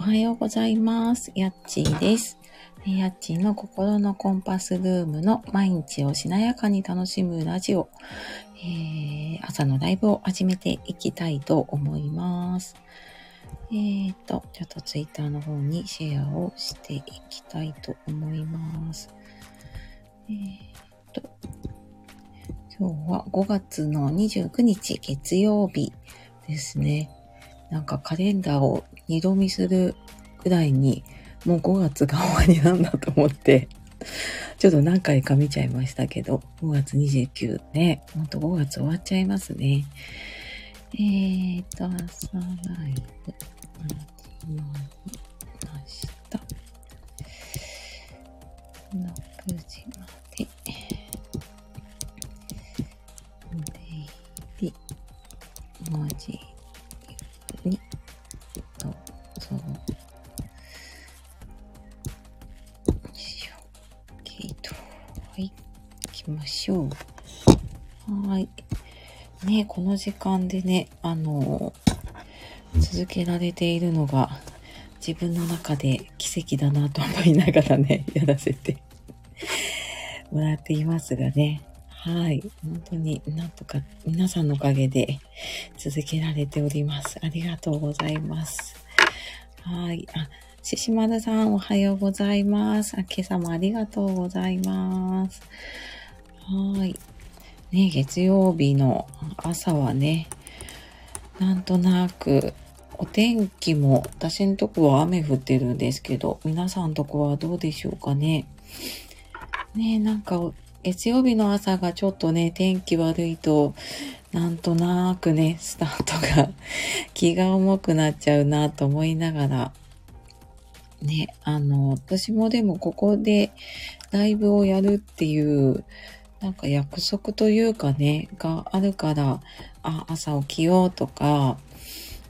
おはようございます。やっちーです。やっちーの心のコンパスルームの毎日をしなやかに楽しむラジオ、えー朝のライブを始めていきたいと思います。えーと、ちょっとツイッターの方にシェアをしていきたいと思います。えーと、今日は5月の29日月曜日ですね。なんかカレンダーを二度見するくらいに、もう5月が終わりなんだと思って、ちょっと何回か見ちゃいましたけど、5月29ね、ほんと5月終わっちゃいますね。えーと、朝ライブ、始まりました。6時まで。出入り、文字きましょう。はい。ねこの時間でね、あの続けられているのが、自分の中で奇跡だなと思いながらね、やらせてもらっていますがね。はい。本当になんとか皆さんのおかげで続けられております。ありがとうございます。はい。あ、ししまるさんおはようございます。あ、今朝もありがとうございます。はい。ね、月曜日の朝はね、なんとなく、お天気も、私のとこは雨降ってるんですけど、皆さんとこはどうでしょうかね。ねなんか、月曜日の朝がちょっとね、天気悪いと、なんとなくね、スタートが 気が重くなっちゃうなと思いながら、ね、あの、私もでもここでライブをやるっていう、なんか約束というかね、があるから、あ、朝起きようとか、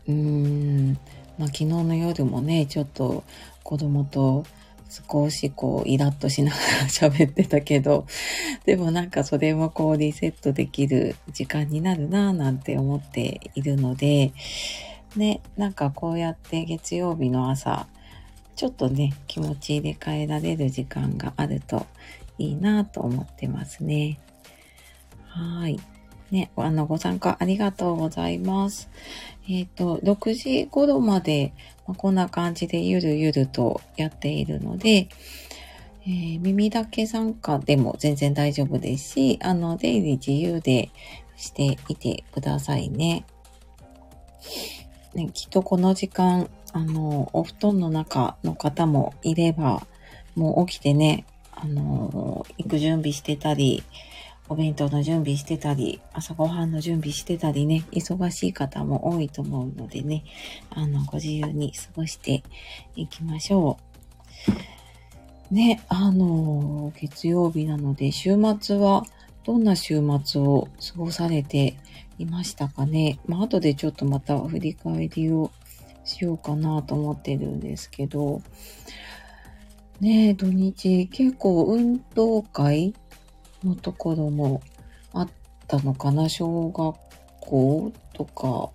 うーん、まあ昨日の夜もね、ちょっと子供と少しこうイラッとしながら 喋ってたけど、でもなんかそれもこうリセットできる時間になるなぁなんて思っているので、ね、なんかこうやって月曜日の朝、ちょっとね、気持ち入れ替えられる時間があるといいなと思ってますね。はい。ね、あの、ご参加ありがとうございます。えっ、と、6時頃まで、まあこんな感じでゆるゆるとやっているので、えー耳だけ参加でも全然大丈夫ですし、あの、出入り自由でしていてくださいね。ね、きっとこの時間、あの、お布団の中の方もいれば、もう起きてね、あの、行く準備してたり、お弁当の準備してたり、朝ごはんの準備してたりね、忙しい方も多いと思うのでね、あの、ご自由に過ごしていきましょう。ね、あの、月曜日なので、週末はどんな週末を過ごされていましたかね。まあ、後でちょっとまた振り返りをしようかなと思ってるんですけど、ねえ、土日。結構運動会のところもあったのかな？小学校とか、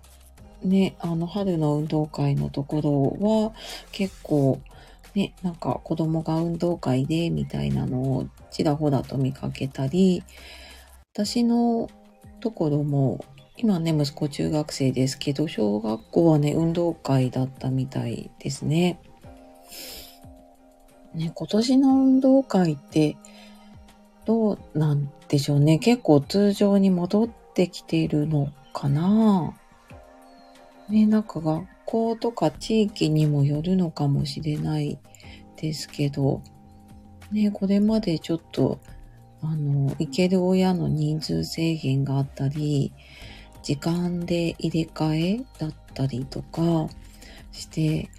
ね、あの、春の運動会のところは結構、ね、なんか子供が運動会でみたいなのをちらほらと見かけたり、私のところも、今ね、息子中学生ですけど、小学校はね、運動会だったみたいですね。ね、今年の運動会ってどうなんでしょうね。結構通常に戻ってきているのかなね、なんか学校とか地域にもよるのかもしれないですけど、ね、これまでちょっと、あの、行ける親の人数制限があったり、時間で入れ替えだったりとかして、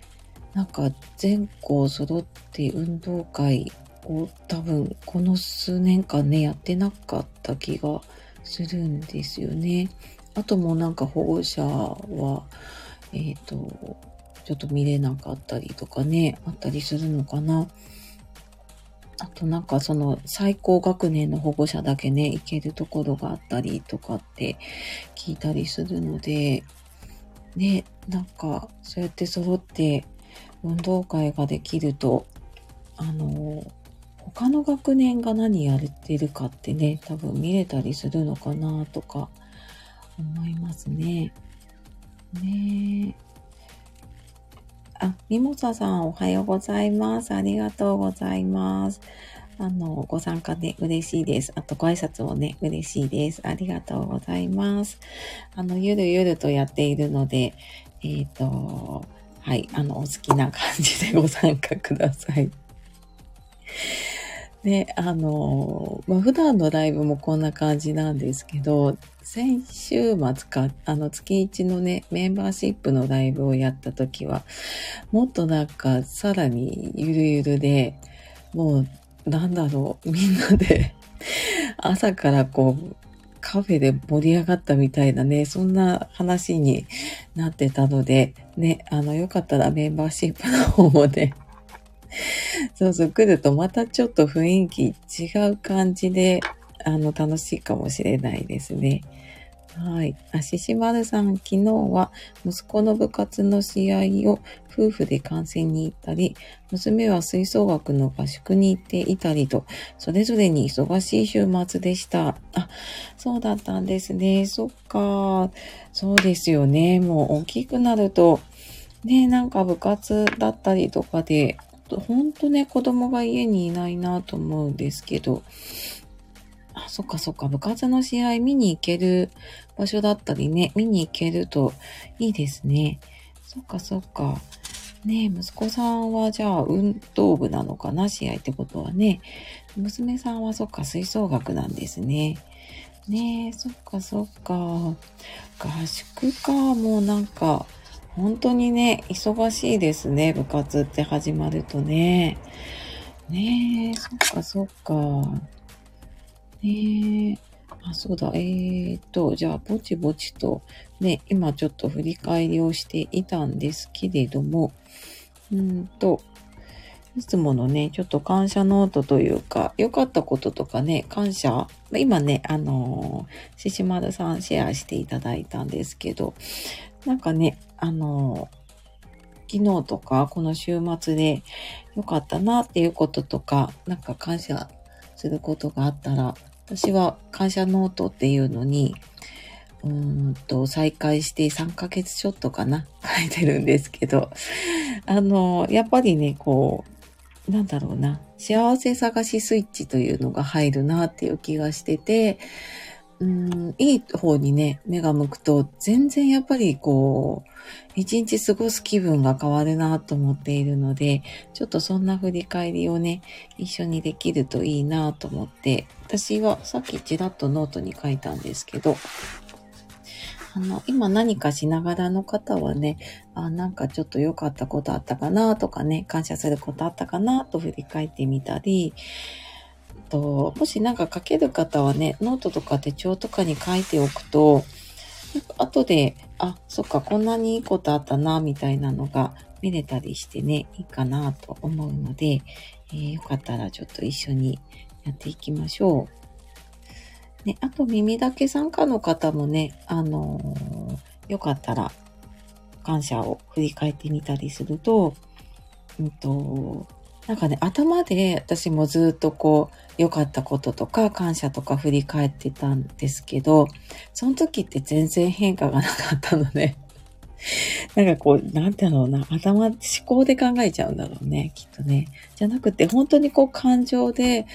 なんか全校揃って運動会を多分この数年間ね、やってなかった気がするんですよね。あともうなんか保護者は、えっ、と、ちょっと見れなかったりとかね、あったりするのかな。あとなんかその最高学年の保護者だけね、行けるところがあったりとかって聞いたりするので、ね、なんかそうやって揃って運動会ができると、あの、他の学年が何やってるかってね、多分見れたりするのかなとか思いますね。ねえ。あ、ミモサさんおはようございます。ありがとうございます。あの、ご参加で嬉しいです。あとご挨拶もね、嬉しいです。ありがとうございます。あの、ゆるゆるとやっているので、えっ、ー、と、はい、あの、お好きな感じでご参加ください。で、あの、まあ、普段のライブもこんな感じなんですけど、先週末か、あの、月一のね、メンバーシップのライブをやった時は、もっとなんか、さらにゆるゆるで、もう、なんだろう、みんなで 朝からこう、カフェで盛り上がったみたいなね、そんな話になってたので、ね、あの、よかったらメンバーシップの方もね、そうそう、来るとまたちょっと雰囲気違う感じで、あの、楽しいかもしれないですね。はい。あ、ししまるさん、昨日は息子の部活の試合を夫婦で観戦に行ったり、娘は吹奏楽の合宿に行っていたりと、それぞれに忙しい週末でした。あ、そうだったんですね。そっか。そうですよね。もう大きくなると、ね、なんか部活だったりとかで、ほんとね、子供が家にいないなと思うんですけど、あ、そっかそっか、部活の試合見に行ける場所だったりね、見に行けるといいですね。そっかそっか。ね息子さんはじゃあ運動部なのかな試合ってことはね。娘さんはそっか吹奏楽なんですね。ねえ、そっかそっか。合宿か、もうなんか、本当にね、忙しいですね、部活って始まるとね。ねえ、そっかそっか。ねえ。あ、そうだ。えーと、じゃあ、ぼちぼちと、ね、今ちょっと振り返りをしていたんですけれども、うんと、いつものね、ちょっと感謝ノートというか、良かったこととかね、感謝、今ね、あのー、ししまるさんシェアしていただいたんですけど、なんかね、あのー、昨日とかこの週末で良かったなっていうこととか、なんか感謝することがあったら、私は感謝ノートっていうのに、うんと、再開して3ヶ月ちょっとかな、書いてるんですけど、あの、やっぱりね、こう、なんだろうな、幸せ探しスイッチというのが入るなっていう気がしてて、うん、いい方にね、目が向くと、全然やっぱりこう、一日過ごす気分が変わるなと思っているので、ちょっとそんな振り返りをね、一緒にできるといいなと思って、私はさっきちらっとノートに書いたんですけど、あの、今何かしながらの方はね、あ、なんかちょっと良かったことあったかなとかね、感謝することあったかなと振り返ってみたり、と、もしなんか書ける方はね、ノートとか手帳とかに書いておくと、後で、あ、そっか、こんなにいいことあったな、みたいなのが見れたりしてね、いいかなと思うので、えー、よかったらちょっと一緒にやっていきましょう。ね、あと耳だけ参加の方もね、あのー、よかったら感謝を振り返ってみたりすると、うんと、なんかね、頭で私もずっとこう、良かったこととか感謝とか振り返ってたんですけど、その時って全然変化がなかったので、なんかこう、なんていうのな、頭、思考で考えちゃうんだろうね、きっとね。じゃなくて、本当にこう感情で、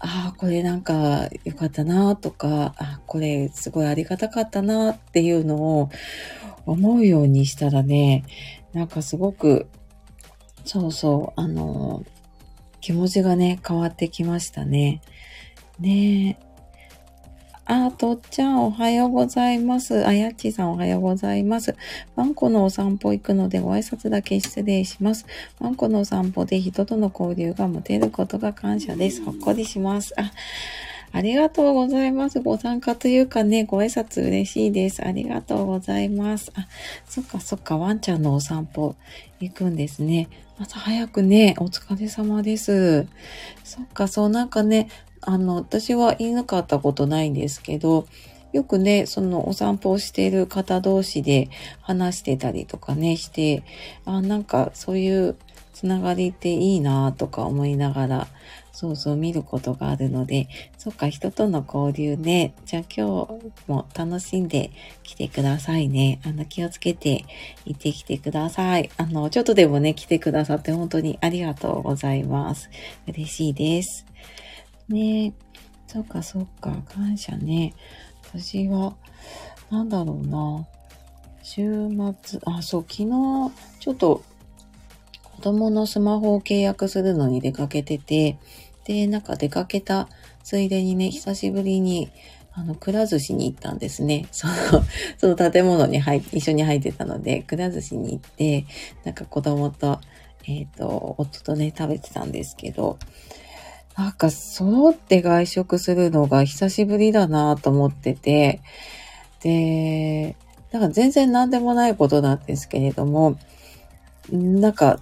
ああ、これなんか良かったなとか、あこれすごいありがたかったなっていうのを思うようにしたらね、なんかすごく、そうそう、あの、気持ちがね、変わってきましたね。ねえ。あ、とっちゃんおはようございます。あやっちさんおはようございます。ワンコのお散歩行くのでご挨拶だけ失礼します。ワンコのお散歩で人との交流が持てることが感謝です。ほっこりします。あ、ありがとうございます。ご参加というかね、ご挨拶嬉しいです。ありがとうございます。あ、そっかそっか、ワンちゃんのお散歩行くんですね。朝早くね、お疲れ様です。そっか、そうなんかね、あの、私は犬飼ったことないんですけど、よくね、そのお散歩をしている方同士で話してたりとかね、して、あ、なんかそういうつながりっていいなとか思いながら、そうそう見ることがあるので、そっか、人との交流ね。じゃあ今日も楽しんで来てくださいね。あの、気をつけて行ってきてください。あの、ちょっとでもね、来てくださって本当にありがとうございます。嬉しいです。ねそっかそっか、感謝ね。私は、なんだろうな。週末、あ、そう、昨日、ちょっと、子供のスマホを契約するのに出かけてて、で、なんか出かけたついでにね、久しぶりに、あの、くら寿司に行ったんですね。その、その建物に入一緒に入ってたので、くら寿司に行って、なんか子供と、えっ、ー、と、夫とね、食べてたんですけど、なんか、そうって外食するのが久しぶりだなと思ってて、で、なんか全然何でもないことなんですけれども、なんか、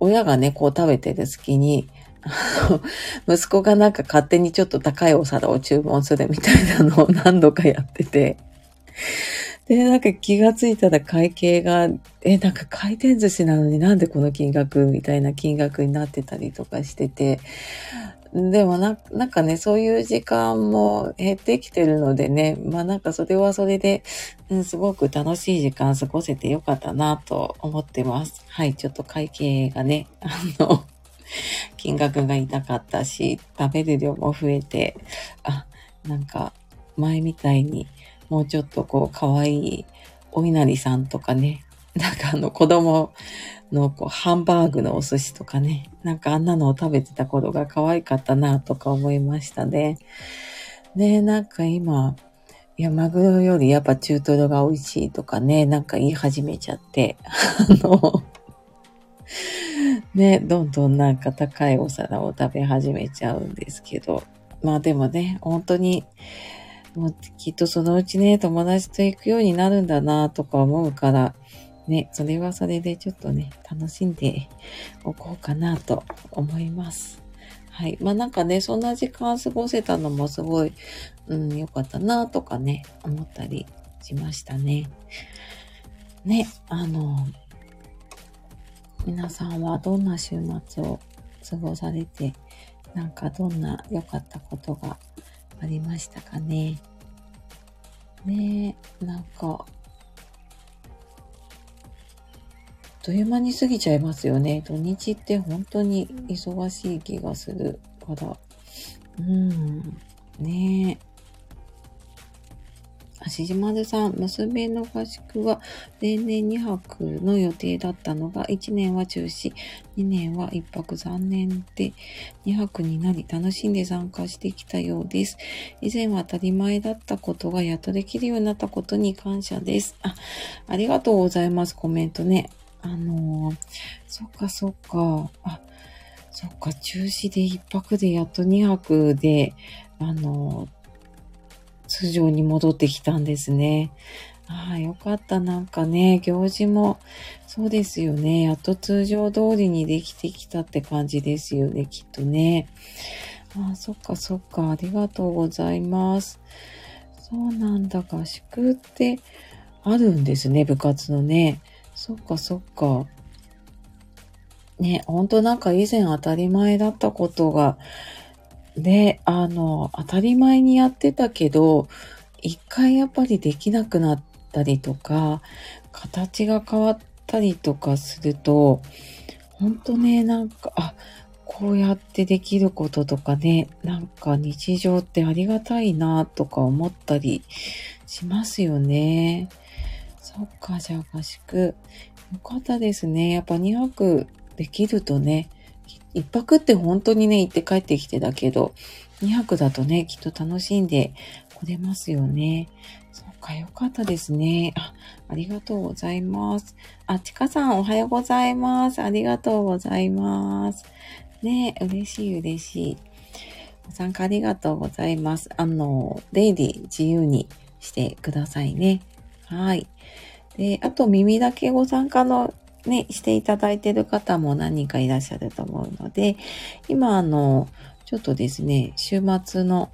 親がね、こう食べてる隙に、息子がなんか勝手にちょっと高いお皿を注文するみたいなのを何度かやってて、で、なんか気がついたら会計が、え、なんか回転寿司なのになんでこの金額みたいな金額になってたりとかしてて、でもな、なんかね、そういう時間も減ってきてるのでね、まあなんかそれはそれで、うん、すごく楽しい時間過ごせてよかったなと思ってます。はい、ちょっと会計がね、あの、金額が痛かったし、食べる量も増えて、あ、なんか前みたいにもうちょっとこう可愛いお稲荷さんとかね、なんかあの子供のこうハンバーグのお寿司とかね、なんかあんなのを食べてた頃が可愛かったなとか思いましたね。ねなんか今、いや、マグロよりやっぱ中トロが美味しいとかね、なんか言い始めちゃって、あの、ね、どんどんなんか高いお皿を食べ始めちゃうんですけど、まあでもね、本当に、もうきっとそのうちね、友達と行くようになるんだなとか思うから、ね、それはそれでちょっとね、楽しんでおこうかなと思います。はい。まあなんかね、そんな時間過ごせたのもすごい、うん、良かったなとかね、思ったりしましたね。ね、あの、皆さんはどんな週末を過ごされて、なんかどんな良かったことがありましたかね？ねえ、なんか、あっという間に過ぎちゃいますよね。土日って本当に忙しい気がするから。うん。ねえ。しじまるさん、娘の合宿は例年2泊の予定だったのが1年は中止、2年は1泊残念で2泊になり楽しんで参加してきたようです。以前は当たり前だったことがやっとできるようになったことに感謝です。あ、ありがとうございます。コメントね。あのー、そっかそっか。あ、そっか、中止で1泊でやっと2泊で、あのー、通常に戻ってきたんですね。ああ、よかった。なんかね、行事も、そうですよね。やっと通常通りにできてきたって感じですよね、きっとね。ああ、そっかそっか。ありがとうございます。そうなんだ。合宿ってあるんですね、部活のね。そっかそっか。ね、ほんとなんか以前当たり前だったことが、で、あの、当たり前にやってたけど、一回やっぱりできなくなったりとか、形が変わったりとかすると、ほんとね、なんか、あ、こうやってできることとかね、なんか日常ってありがたいなとか思ったりしますよね。そっか、じゃあ合宿。よかったですね。やっぱ2泊できるとね、一泊って本当にね、行って帰ってきてだけど、二泊だとね、きっと楽しんで来れますよね。そうか、よかったですね。あ、ありがとうございます。あ、ちかさんおはようございます。ありがとうございます。ね嬉しい嬉しい。ご参加ありがとうございます。あの、デイリー自由にしてくださいね。はい。で、あと耳だけご参加のね、していただいている方も何人かいらっしゃると思うので、今あの、ちょっとですね、週末の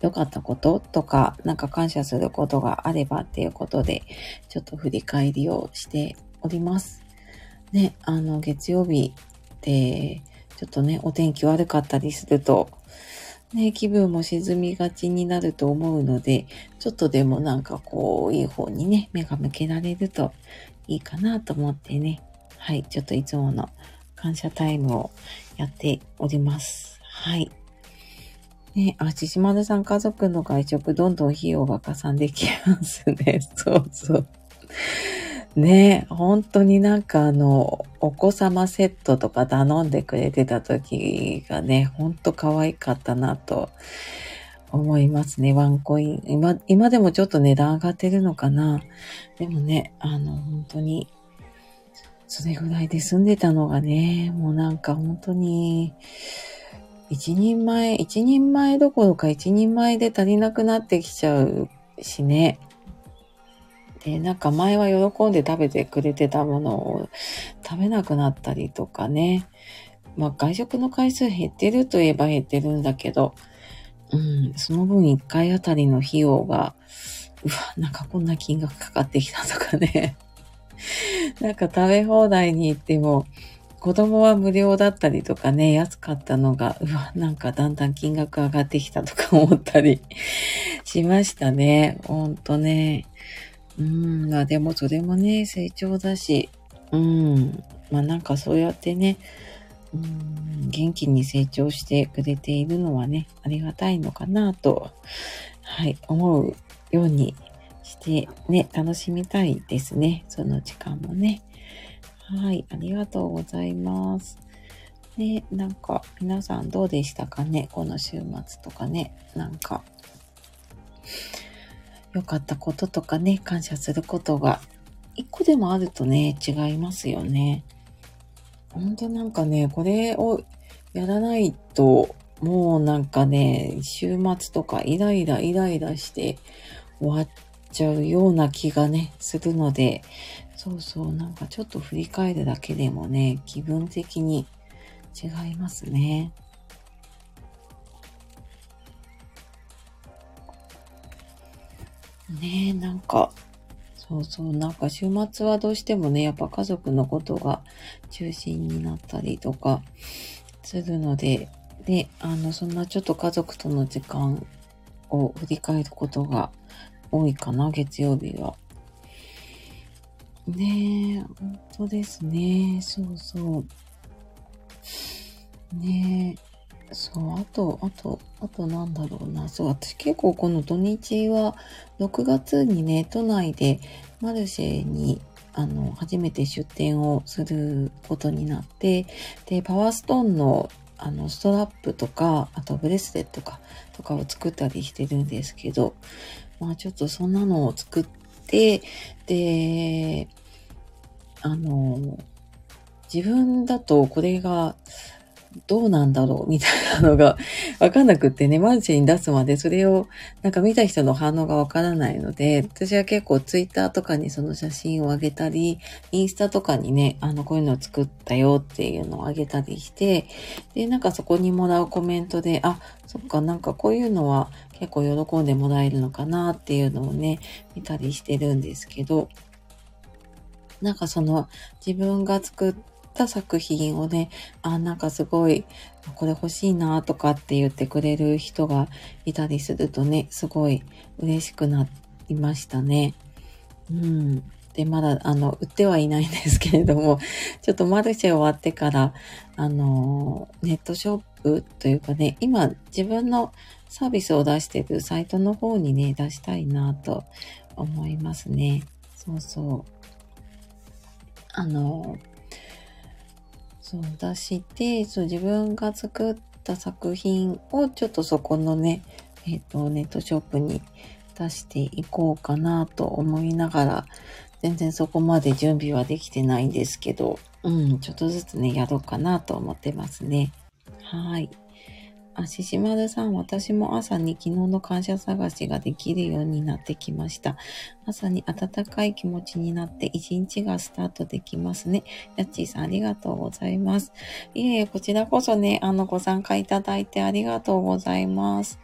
良かったこととか、なんか感謝することがあればっていうことで、ちょっと振り返りをしております。ね、あの、月曜日で、ちょっとね、お天気悪かったりすると、ね、気分も沈みがちになると思うので、ちょっとでもなんかこう、いい方にね、目が向けられるといいかなと思ってね、はい、ちょっといつもの感謝タイムをやっております。はい。ね、あ、ちしまるさん家族の外食どんどん費用が加算できますね。そうそう。ね本当になんかあの、お子様セットとか頼んでくれてた時がね、ほんと可愛かったなと思いますね。ワンコイン。今、今でもちょっと値段上がってるのかな。でもね、あの、本当に、それぐらいで住んでたのがね、もうなんか本当に、一人前、一人前どころか一人前で足りなくなってきちゃうしね。で、なんか前は喜んで食べてくれてたものを食べなくなったりとかね。まあ外食の回数減ってるといえば減ってるんだけど、うん、その分一回あたりの費用が、うわ、なんかこんな金額かかってきたとかね。なんか食べ放題に行っても、子供は無料だったりとかね、安かったのが、うわ、なんかだんだん金額上がってきたとか思ったり しましたね。ほんとね。うん、まあでもそれもね、成長だし、うん、まあなんかそうやってね、元気に成長してくれているのはね、ありがたいのかなと、はい、思うようにしてね、楽しみたいですね。その時間もね。はい、ありがとうございます。ね、なんか皆さんどうでしたかねこの週末とかね。なんか、良かったこととかね、感謝することが一個でもあるとね、違いますよね。ほんとなんかね、これをやらないと、もうなんかね、週末とかイライライライラして終わっちゃうような気がね、するので、そうそう、なんかちょっと振り返るだけでもね、気分的に違いますね。ねえ、なんか、そうそう、なんか週末はどうしてもね、やっぱ家族のことが中心になったりとかするので、で、あの、そんなちょっと家族との時間を振り返ることが多いかな、月曜日は。ねえ、本当ですね。そうそう。ねえ。そう、あと、あと、あとなんだろうな。そう、私結構この土日は、6月にね、都内でマルシェに、あの、初めて出店をすることになって、で、パワーストーンの、あの、ストラップとか、あとブレスレットか、とかを作ったりしてるんですけど、まあちょっとそんなのを作って、で、あの、自分だとこれが、どうなんだろうみたいなのがわかんなくってね、マルチに出すまでそれをなんか見た人の反応がわからないので、私は結構ツイッターとかにその写真をあげたり、インスタとかにね、あの、こういうのを作ったよっていうのをあげたりして、で、なんかそこにもらうコメントで、あ、そっか、なんかこういうのは結構喜んでもらえるのかなっていうのをね、見たりしてるんですけど、なんかその自分が作ったった作品をね、あ、なんかすごい、これ欲しいなとかって言ってくれる人がいたりするとね、すごい嬉しくなりましたね。うん。で、まだ、あの、売ってはいないんですけれども、ちょっとマルシェ終わってから、あの、ネットショップというかね、今自分のサービスを出してるサイトの方にね、出したいなと思いますね。そうそう。あの、そう出して、そう自分が作った作品をちょっとそこのね、えっ、ー、と、ネットショップに出していこうかなと思いながら、全然そこまで準備はできてないんですけど、うん、ちょっとずつね、やろうかなと思ってますね。はい。あ、ししまるさん、私も朝に昨日の感謝探しができるようになってきました。朝に温かい気持ちになって一日がスタートできますね。やっちーさん、ありがとうございます。いえいえ、こちらこそね、あの、ご参加いただいてありがとうございます。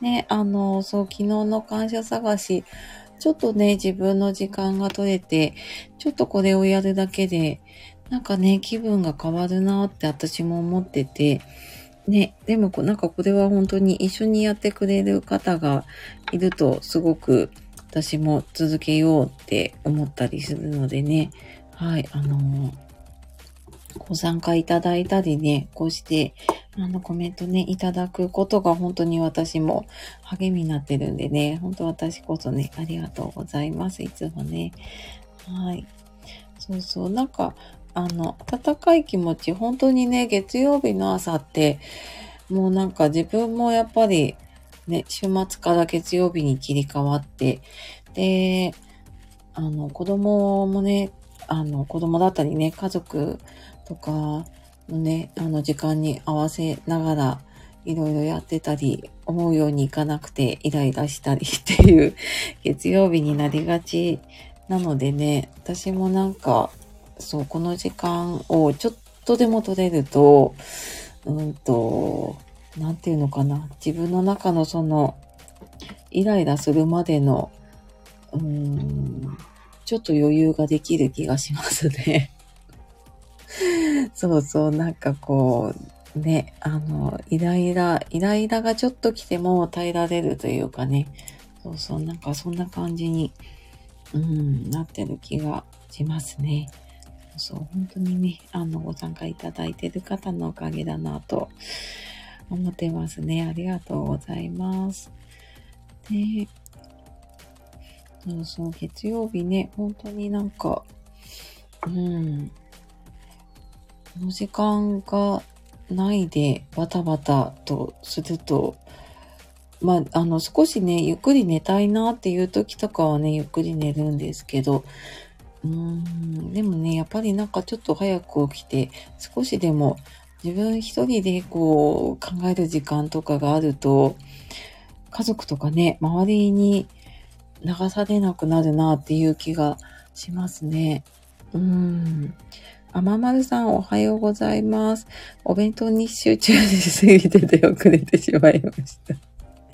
ね、あの、そう、昨日の感謝探し、ちょっとね、自分の時間が取れて、ちょっとこれをやるだけで、なんかね、気分が変わるなって私も思ってて、ね、でもこなんかこれは本当に一緒にやってくれる方がいるとすごく私も続けようって思ったりするのでね、はい、あの、ご参加いただいたりね、こうして、あの、コメントね、いただくことが本当に私も励みになってるんでね、本当私こそね、ありがとうございます。いつもね。はい。そうそう、なんか、あの、温かい気持ち、本当にね、月曜日の朝って、もうなんか自分もやっぱり、ね、週末から月曜日に切り替わって、で、あの、子供もね、あの、子供だったりね、家族とかのね、あの、時間に合わせながら、いろいろやってたり、思うようにいかなくてイライラしたりっていう月曜日になりがちなのでね、私もなんか、そう、この時間をちょっとでも取れると、うんと、なんていうのかな。自分の中のその、イライラするまでの、うん、ちょっと余裕ができる気がしますね。そうそう、なんかこう、ね、あの、イライラ、イライラがちょっと来ても耐えられるというかね。そうそう、なんかそんな感じに、うん、なってる気がしますね。そう、本当にね、あの、ご参加いただいている方のおかげだなと思ってますね。ありがとうございます。で、そうそう、月曜日ね、本当になんか、うん、この時間がないでバタバタとすると、まあ、あの、少しね、ゆっくり寝たいなっていう時とかはね、ゆっくり寝るんですけど、うーん、でもね、やっぱりなんかちょっと早く起きて、少しでも自分一人でこう考える時間とかがあると、家族とかね、周りに流されなくなるなっていう気がしますね。うーん。あままるさんおはようございます。お弁当に集中しすぎてて遅れてしまいました。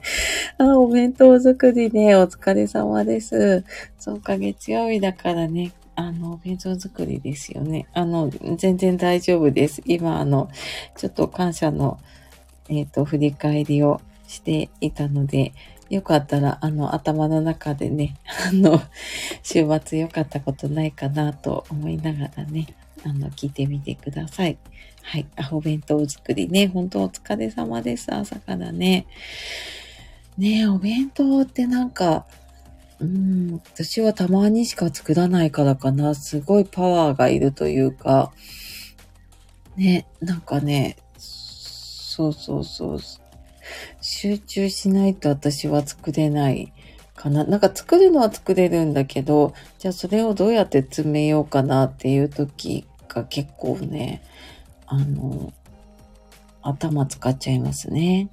あ、お弁当作りね、お疲れ様です。そうか、月曜日だからね、あの、お弁当作りですよね。あの、全然大丈夫です。今、あの、ちょっと感謝の、えっ、ー、と、振り返りをしていたので、よかったら、あの、頭の中でね、あの、週末良かったことないかなと思いながらね、あの、聞いてみてください。はい。お弁当作りね、本当お疲れ様です。朝からね。ねえ、お弁当ってなんか、うん、私はたまにしか作らないからかな。すごいパワーがいるというか、ね、なんかね、そうそうそう。集中しないと私は作れないかな。なんか作るのは作れるんだけど、じゃあそれをどうやって詰めようかなっていう時が結構ね、あの、頭使っちゃいますね。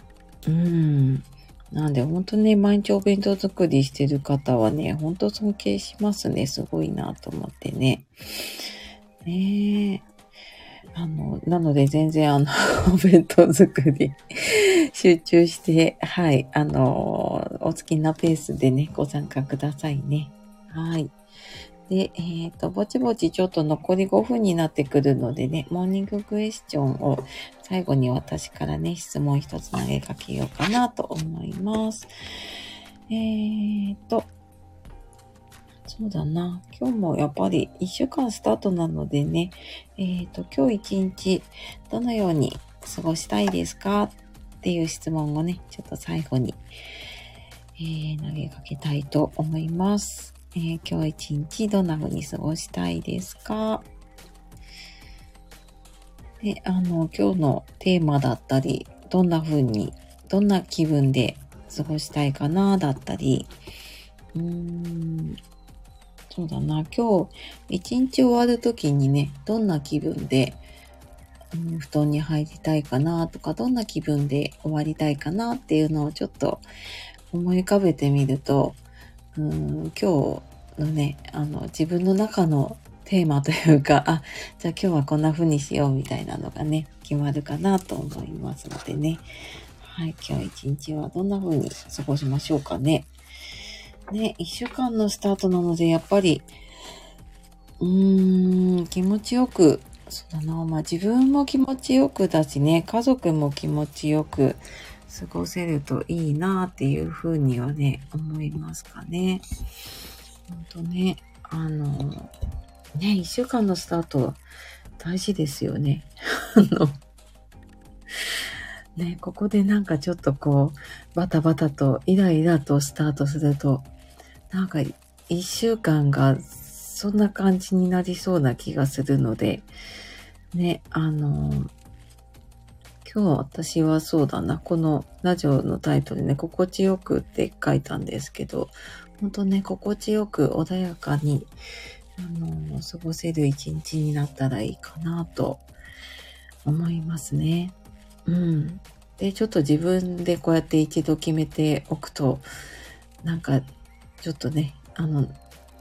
うん。なんで、本当ね、毎日お弁当作りしてる方はね、本当尊敬しますね。すごいなと思ってね。ねえ。あの、なので全然あの、お弁当作り集中して、はい、あの、お好きなペースでね、ご参加くださいね。はい。で、えっ、ー、と、ぼちぼちちょっと残り5分になってくるのでね、モーニングクエスチョンを最後に私からね、質問一つ投げかけようかなと思います。えーと、そうだな。今日もやっぱり1週間スタートなのでね、えっ、ー、と、今日一日どのように過ごしたいですかっていう質問をね、ちょっと最後に、えー、投げかけたいと思います。えー、今日一日どんな風に過ごしたいですか？で、あの、今日のテーマだったり、どんな風に、どんな気分で過ごしたいかな、だったり、うーん、そうだな、今日一日終わる時にね、どんな気分で、うん、布団に入りたいかなとか、どんな気分で終わりたいかなっていうのをちょっと思い浮かべてみると、今日のね、あの、自分の中のテーマというか、あ、じゃあ今日はこんな風にしようみたいなのがね、決まるかなと思いますのでね。はい、今日一日はどんな風に過ごしましょうかね。ね、一週間のスタートなので、やっぱり、うーん、気持ちよく、そうだな、まあ自分も気持ちよくだしね、家族も気持ちよく過ごせるといいなっていうふうにはね、思いますかね。ほんとね、あの、ね、一週間のスタート大事ですよね。あの、ね、ここでなんかちょっとこう、バタバタとイライラとスタートすると、なんか一週間がそんな感じになりそうな気がするので、ね、あの、今日私はそうだな、このラジオのタイトルね、心地よくって書いたんですけど、ほんとね、心地よく穏やかに、あの、過ごせる一日になったらいいかなと思いますね。うん。で、ちょっと自分でこうやって一度決めておくと、なんか、ちょっとね、あの、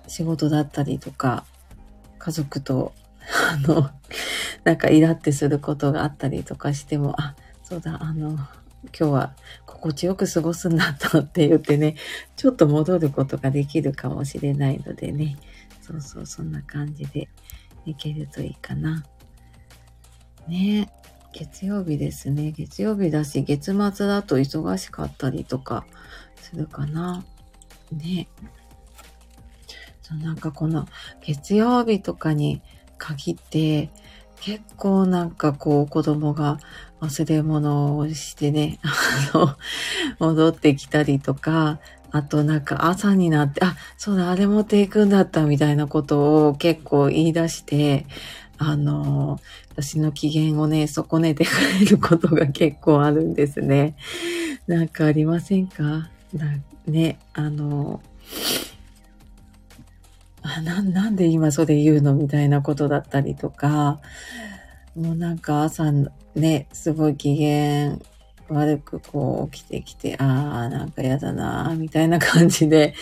仕事だったりとか、家族と、あの、なんかイラってすることがあったりとかしても、あ、そうだ、あの、今日は心地よく過ごすんだったって言ってね、ちょっと戻ることができるかもしれないのでね、そうそう、そんな感じでいけるといいかな。ね月曜日ですね。月曜日だし、月末だと忙しかったりとかするかな。ね。そう、なんかこの月曜日とかに限って、結構なんかこう子供が忘れ物をしてね、あの、戻ってきたりとか、あとなんか朝になって、あ、そうだ、あれ持っていくんだったみたいなことを結構言い出して、あの、私の機嫌をね、損ねてくれることが結構あるんですね。なんかありませんか？ね、あの、あな、なんで今それ言うのみたいなことだったりとか、もうなんか朝ね、すごい機嫌悪くこう起きてきて、ああ、なんか嫌だな、みたいな感じで、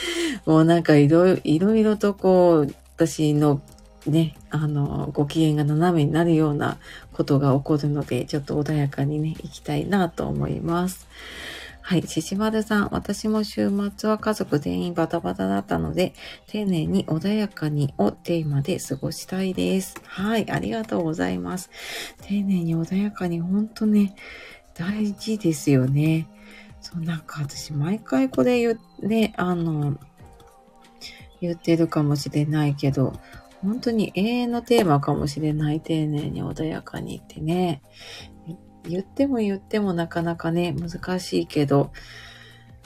もうなんかいろいろとこう、私のね、あの、ご機嫌が斜めになるようなことが起こるので、ちょっと穏やかにね、行きたいなと思います。はい。ししまるさん、私も週末は家族全員バタバタだったので、丁寧に穏やかにをテーマで過ごしたいです。はい。ありがとうございます。丁寧に穏やかに、ほんとね、大事ですよね。そう、なんか私、毎回これ言う、ね、あの、言ってるかもしれないけど、本当に永遠のテーマかもしれない。丁寧に穏やかにってね。言っても言ってもなかなかね、難しいけど、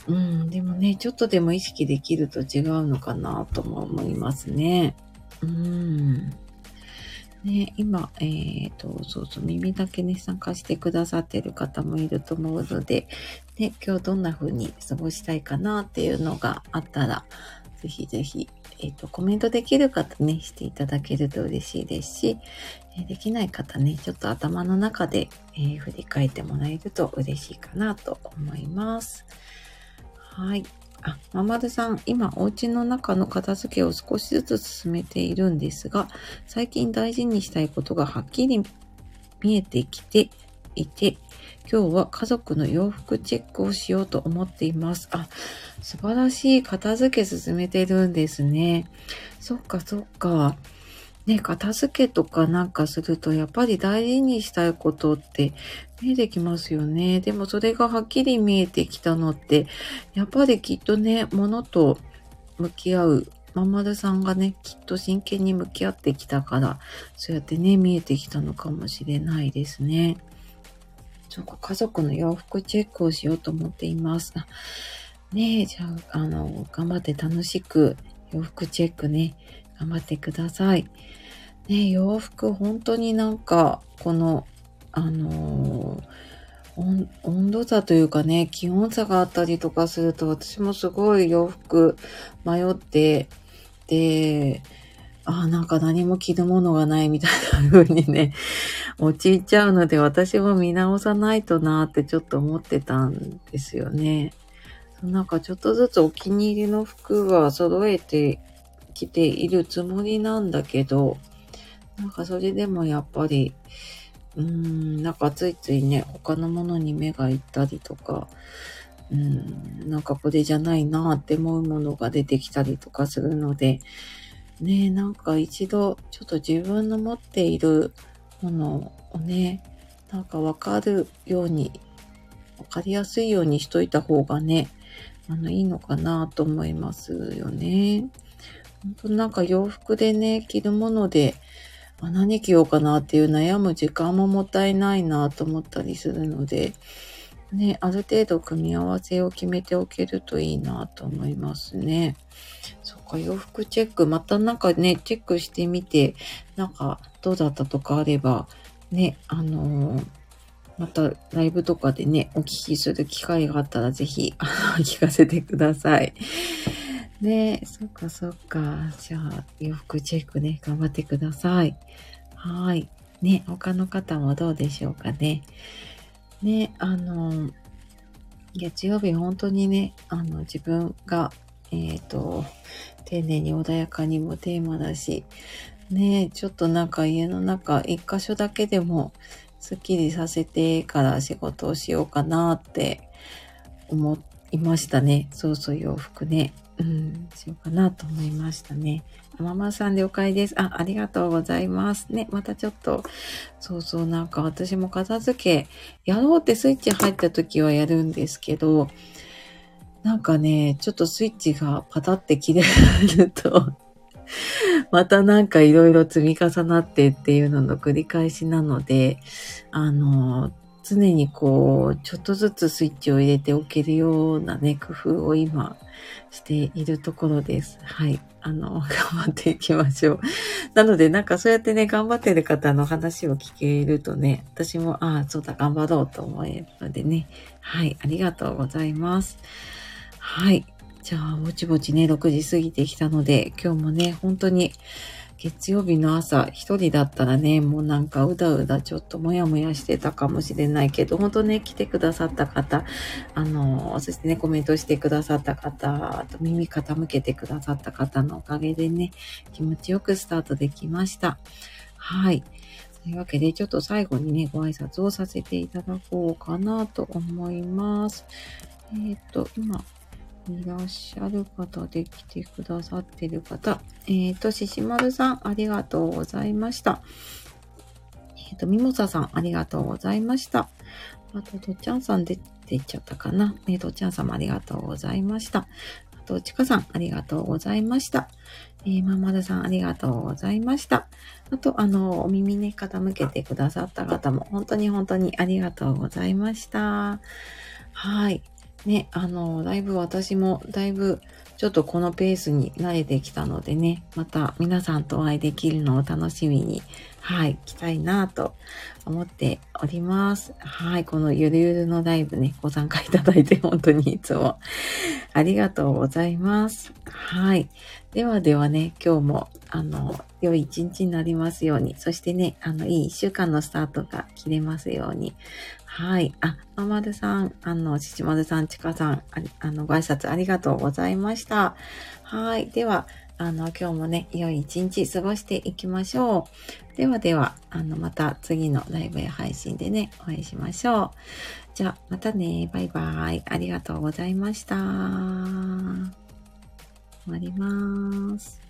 うん、でもね、ちょっとでも意識できると違うのかなとも思いますね。うん。ね、今、えっ、ー、と、そうそう、耳だけね、参加してくださってる方もいると思うので、ね、今日どんな風に過ごしたいかなっていうのがあったら、ぜひぜひえっ、ー、と、コメントできる方ね、していただけると嬉しいですし、できない方ね、ちょっと頭の中で、えー、振り返ってもらえると嬉しいかなと思います。はい。あ、ままるさん、今、お家の中の片付けを少しずつ進めているんですが、最近大事にしたいことがはっきり見えてきていて、今日は家族の洋服チェックをしようと思っています。あ、素晴らしい片付け進めてるんですね。そっかそっか。ね、片付けとかなんかすると、やっぱり大事にしたいことって見えてきますよね。でもそれがはっきり見えてきたのって、やっぱりきっとね、物と向き合う、まんまるさんがね、きっと真剣に向き合ってきたから、そうやってね、見えてきたのかもしれないですね。そうか、家族の洋服チェックをしようと思っています。ねえ、じゃあ、あの、頑張って楽しく洋服チェックね、頑張ってください。ね洋服本当になんか、この、あのー、温度差というかね、気温差があったりとかすると、私もすごい洋服迷って、で、ああ、なんか何も着るものがないみたいな風にね、陥っちゃうので、私も見直さないとなってちょっと思ってたんですよね。なんかちょっとずつお気に入りの服は揃えてきているつもりなんだけど、なんかそれでもやっぱり、うーん、なんかついついね、他のものに目がいったりとか、うん、なんかこれじゃないなって思うものが出てきたりとかするので、ね、なんか一度ちょっと自分の持っているものをね、なんかわかるように、わかりやすいようにしといた方がね、あの、いいのかなと思いますよね。本当なんか洋服でね、着るもので、あ何着ようかなっていう悩む時間ももったいないなと思ったりするので、ね、ある程度組み合わせを決めておけるといいなと思いますね。そっか、洋服チェック、またなんかね、チェックしてみて、なんかどうだったとかあれば、ね、あのー、またライブとかでね、お聞きする機会があったらぜひ、聞かせてください。ねそっかそっか。じゃあ、洋服チェックね、頑張ってください。はい。ね、他の方もどうでしょうかね。ね、あの、月曜日本当にね、あの、自分が、えっ、ー、と、丁寧に穏やかにもテーマだし、ね、ちょっとなんか家の中一箇所だけでもスッキリさせてから仕事をしようかなって思いましたね。そうそう洋服ね。うん、しようかなと思いましたね。ママさん了解です。あ、ありがとうございます。ね、またちょっと、そうそうなんか私も片付け、やろうってスイッチ入った時はやるんですけど、なんかね、ちょっとスイッチがパタって切れると またなんかいろいろ積み重なってっていうのの繰り返しなので、あの、常にこう、ちょっとずつスイッチを入れておけるようなね、工夫を今しているところです。はい。あの、頑張っていきましょう。なので、なんかそうやってね、頑張ってる方の話を聞けるとね、私も、ああ、そうだ、頑張ろうと思えるのでね。はい。ありがとうございます。はい。じゃあ、ぼちぼちね、6時過ぎてきたので、今日もね、本当に、月曜日の朝、一人だったらね、もうなんかうだうだちょっともやもやしてたかもしれないけど、本当ね、来てくださった方、あの、そしてね、コメントしてくださった方、あと耳傾けてくださった方のおかげでね、気持ちよくスタートできました。はい。というわけで、ちょっと最後にね、ご挨拶をさせていただこうかなと思います。えっ、ー、と、今、いらっしゃる方で来てくださってる方。えっ、ー、と、ししまるさん、ありがとうございました。えっ、ー、と、みもささん、ありがとうございました。あと、とっちゃんさん出ていっちゃったかな。えー、とっちゃんさんもありがとうございました。あと、ちかさん、ありがとうございました。えー、ままるさん、ありがとうございました。あと、あの、お耳ね、傾けてくださった方も、本当に本当にありがとうございました。はい。ね、あの、だいぶ私もだいぶちょっとこのペースに慣れてきたのでね、また皆さんとお会いできるのを楽しみに、はい、来たいなと思っております。はい、このゆるゆるのライブね、ご参加いただいて本当にいつもありがとうございます。はい。ではではね、今日も、あの、良い一日になりますように、そしてね、あの、いい一週間のスタートが切れますように、はい。あ、ままるさん、あの、ちちまるさん、ちかさん、ああの、ご挨拶ありがとうございました。はい。では、あの、今日もね、良い一日過ごしていきましょう。ではでは、あの、また次のライブや配信でね、お会いしましょう。じゃあ、またね。バイバイ。ありがとうございました。終わります。